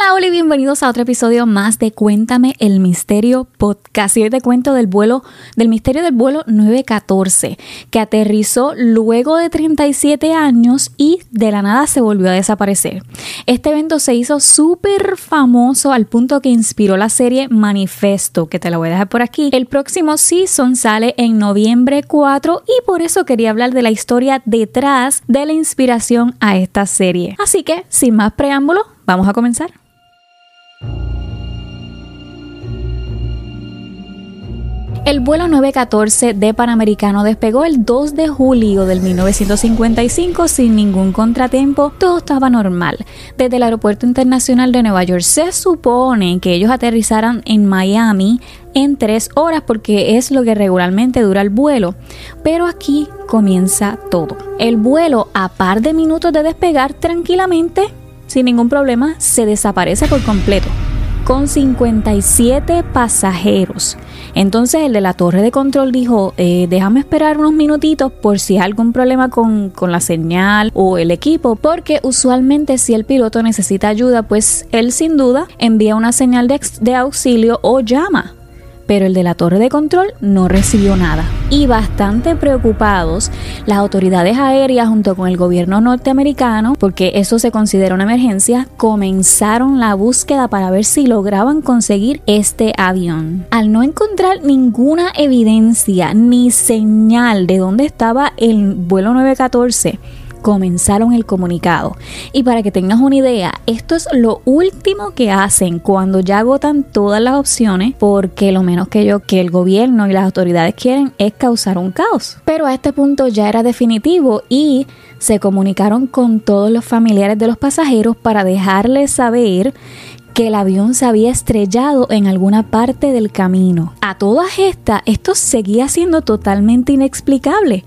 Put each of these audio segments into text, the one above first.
Hola, hola y bienvenidos a otro episodio más de Cuéntame el Misterio Podcast. Y hoy te cuento del vuelo, del misterio del vuelo 914, que aterrizó luego de 37 años y de la nada se volvió a desaparecer. Este evento se hizo súper famoso al punto que inspiró la serie Manifesto, que te la voy a dejar por aquí. El próximo season sale en noviembre 4 y por eso quería hablar de la historia detrás de la inspiración a esta serie. Así que, sin más preámbulo, vamos a comenzar. El vuelo 914 de Panamericano despegó el 2 de julio del 1955 sin ningún contratiempo, todo estaba normal. Desde el Aeropuerto Internacional de Nueva York se supone que ellos aterrizaran en Miami en tres horas porque es lo que regularmente dura el vuelo. Pero aquí comienza todo. El vuelo, a par de minutos de despegar tranquilamente, sin ningún problema, se desaparece por completo con 57 pasajeros. Entonces el de la torre de control dijo, eh, déjame esperar unos minutitos por si hay algún problema con, con la señal o el equipo, porque usualmente si el piloto necesita ayuda, pues él sin duda envía una señal de, de auxilio o llama pero el de la torre de control no recibió nada. Y bastante preocupados, las autoridades aéreas junto con el gobierno norteamericano, porque eso se considera una emergencia, comenzaron la búsqueda para ver si lograban conseguir este avión. Al no encontrar ninguna evidencia ni señal de dónde estaba el vuelo 914, comenzaron el comunicado. Y para que tengas una idea, esto es lo último que hacen cuando ya agotan todas las opciones, porque lo menos que yo que el gobierno y las autoridades quieren es causar un caos. Pero a este punto ya era definitivo y se comunicaron con todos los familiares de los pasajeros para dejarles saber que el avión se había estrellado en alguna parte del camino. A todas estas, esto seguía siendo totalmente inexplicable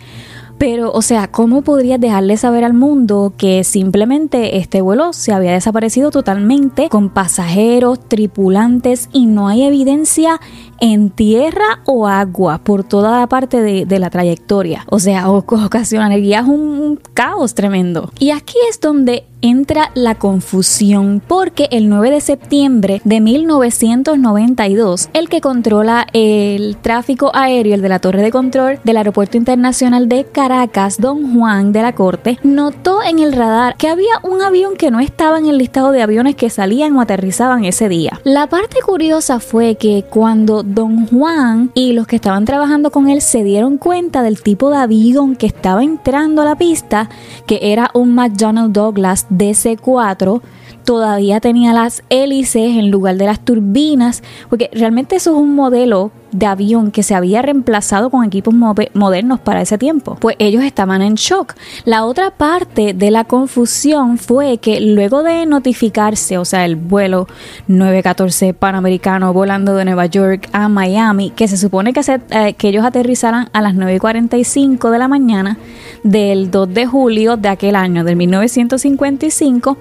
pero, o sea, ¿cómo podrías dejarle saber al mundo que simplemente este vuelo se había desaparecido totalmente con pasajeros, tripulantes y no hay evidencia en tierra o agua por toda la parte de, la trayectoria? O sea, ocasionaría un caos tremendo. Y aquí es donde entra la confusión porque el 9 de septiembre de 1992, el que controla el tráfico aéreo, el de la torre de control del Aeropuerto Internacional de Caracas, Don Juan de la Corte, notó en el radar que había un avión que no estaba en el listado de aviones que salían o aterrizaban ese día. La parte curiosa fue que cuando Don Juan y los que estaban trabajando con él se dieron cuenta del tipo de avión que estaba entrando a la pista, que era un McDonnell Douglas DC4 todavía tenía las hélices en lugar de las turbinas, porque realmente eso es un modelo de avión que se había reemplazado con equipos modernos para ese tiempo. Pues ellos estaban en shock. La otra parte de la confusión fue que luego de notificarse, o sea, el vuelo 914 panamericano volando de Nueva York a Miami, que se supone que, se, eh, que ellos aterrizaran a las 9.45 de la mañana del 2 de julio de aquel año, del 1955,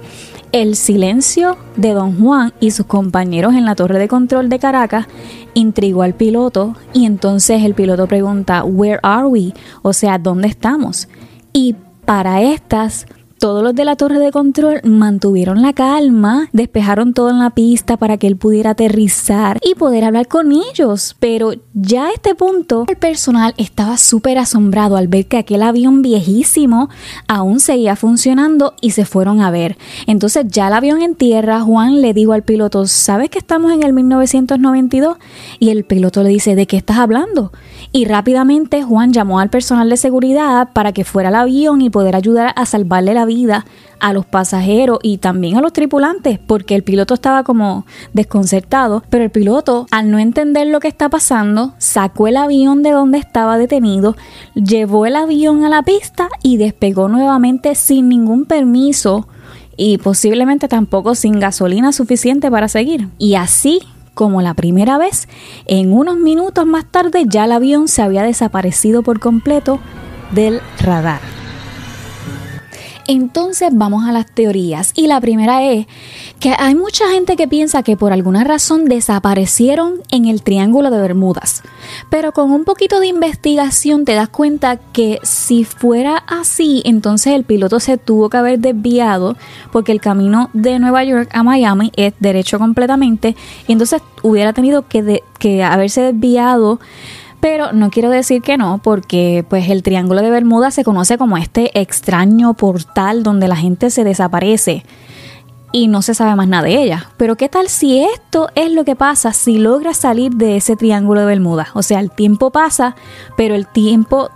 el silencio de don Juan y sus compañeros en la torre de control de Caracas intrigó al piloto y entonces el piloto pregunta, ¿Where are we? O sea, ¿dónde estamos? Y para estas todos los de la torre de control mantuvieron la calma, despejaron todo en la pista para que él pudiera aterrizar y poder hablar con ellos. Pero ya a este punto, el personal estaba súper asombrado al ver que aquel avión viejísimo aún seguía funcionando y se fueron a ver. Entonces ya el avión en tierra, Juan le dijo al piloto, ¿sabes que estamos en el 1992? Y el piloto le dice, ¿de qué estás hablando? Y rápidamente Juan llamó al personal de seguridad para que fuera al avión y poder ayudar a salvarle la vida a los pasajeros y también a los tripulantes, porque el piloto estaba como desconcertado, pero el piloto, al no entender lo que está pasando, sacó el avión de donde estaba detenido, llevó el avión a la pista y despegó nuevamente sin ningún permiso y posiblemente tampoco sin gasolina suficiente para seguir. Y así como la primera vez, en unos minutos más tarde ya el avión se había desaparecido por completo del radar. Entonces vamos a las teorías. Y la primera es que hay mucha gente que piensa que por alguna razón desaparecieron en el Triángulo de Bermudas. Pero con un poquito de investigación te das cuenta que si fuera así, entonces el piloto se tuvo que haber desviado porque el camino de Nueva York a Miami es derecho completamente. Y entonces hubiera tenido que, que haberse desviado pero no quiero decir que no, porque pues el Triángulo de Bermuda se conoce como este extraño portal donde la gente se desaparece y no se sabe más nada de ella. Pero ¿qué tal si esto es lo que pasa si logras salir de ese Triángulo de Bermuda? O sea, el tiempo pasa, pero el tiempo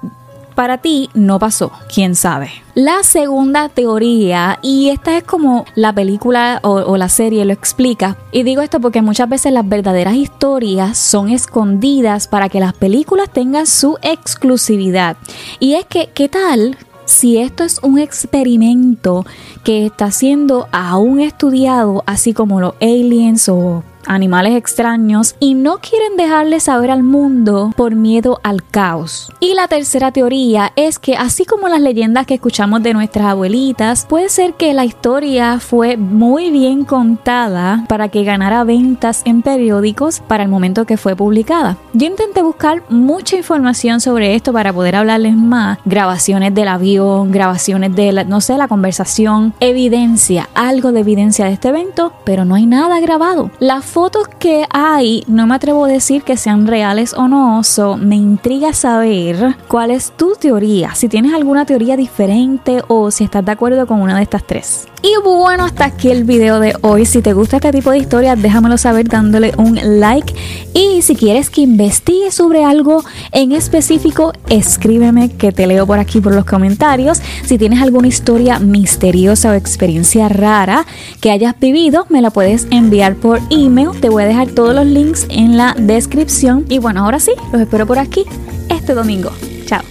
para ti no pasó, quién sabe. La segunda teoría, y esta es como la película o, la serie lo explica, y digo esto porque muchas veces las verdaderas historias son escondidas para que las películas tengan su exclusividad. Y es que, ¿qué tal si esto es un experimento que está siendo aún estudiado, así como los aliens o animales extraños y no quieren dejarle saber al mundo por miedo al caos. Y la tercera teoría es que así como las leyendas que escuchamos de nuestras abuelitas, puede ser que la historia fue muy bien contada para que ganara ventas en periódicos para el momento que fue publicada. Yo intenté buscar mucha información sobre esto para poder hablarles más, grabaciones del avión, grabaciones de la, no sé, la conversación, evidencia, algo de evidencia de este evento, pero no hay nada grabado. Fotos que hay, no me atrevo a decir que sean reales o no, so me intriga saber cuál es tu teoría, si tienes alguna teoría diferente o si estás de acuerdo con una de estas tres. Y bueno, hasta aquí el video de hoy. Si te gusta este tipo de historias, déjamelo saber dándole un like. Y si quieres que investigue sobre algo en específico, escríbeme que te leo por aquí por los comentarios. Si tienes alguna historia misteriosa o experiencia rara que hayas vivido, me la puedes enviar por email. Te voy a dejar todos los links en la descripción. Y bueno, ahora sí, los espero por aquí este domingo. Chao.